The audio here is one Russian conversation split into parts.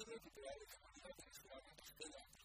Thank you.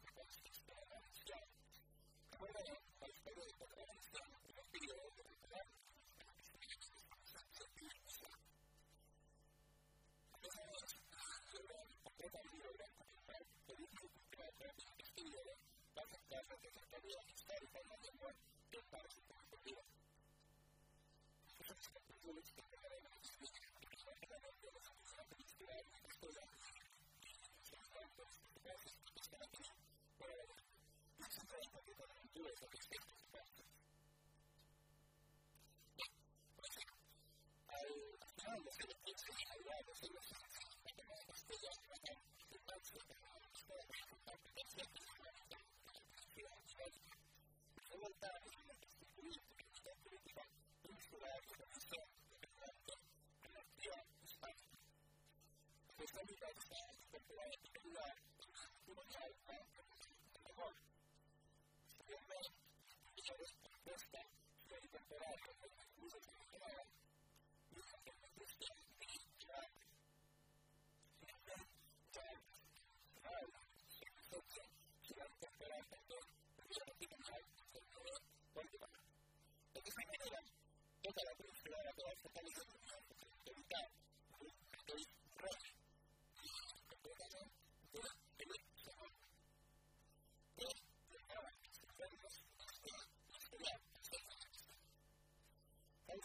pratica che con due sono sempre aperte. Quando se lo pensi in arrivo, se lo senti, è come una spesa di una tanto, che pensi che non è una spesa di una tanto, che pensi che non è una tanto, che pensi che non è una tanto. In realtà,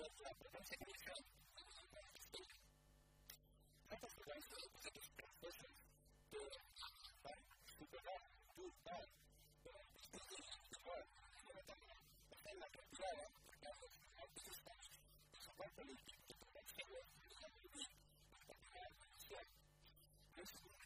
во всех вещах, это гражданство, вот это процессы, то что когда был дар, что было, я там постоянно отправляла, когда мы отпустим, что папа любит, что папа любит, что папа любит, что папа любит, что папа любит,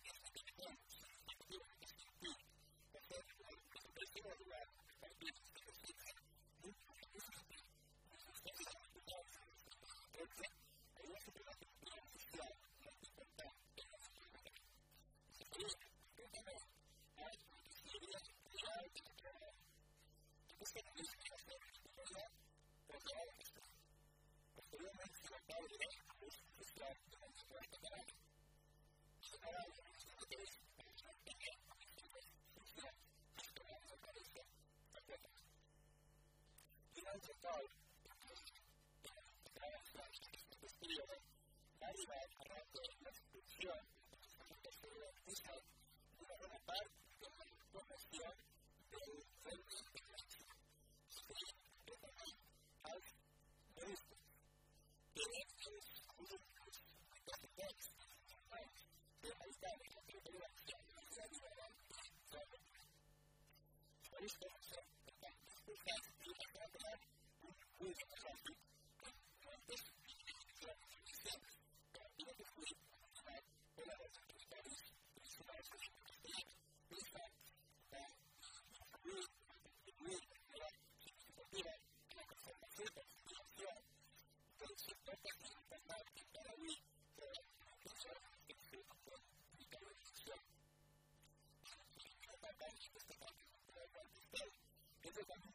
this Gracias.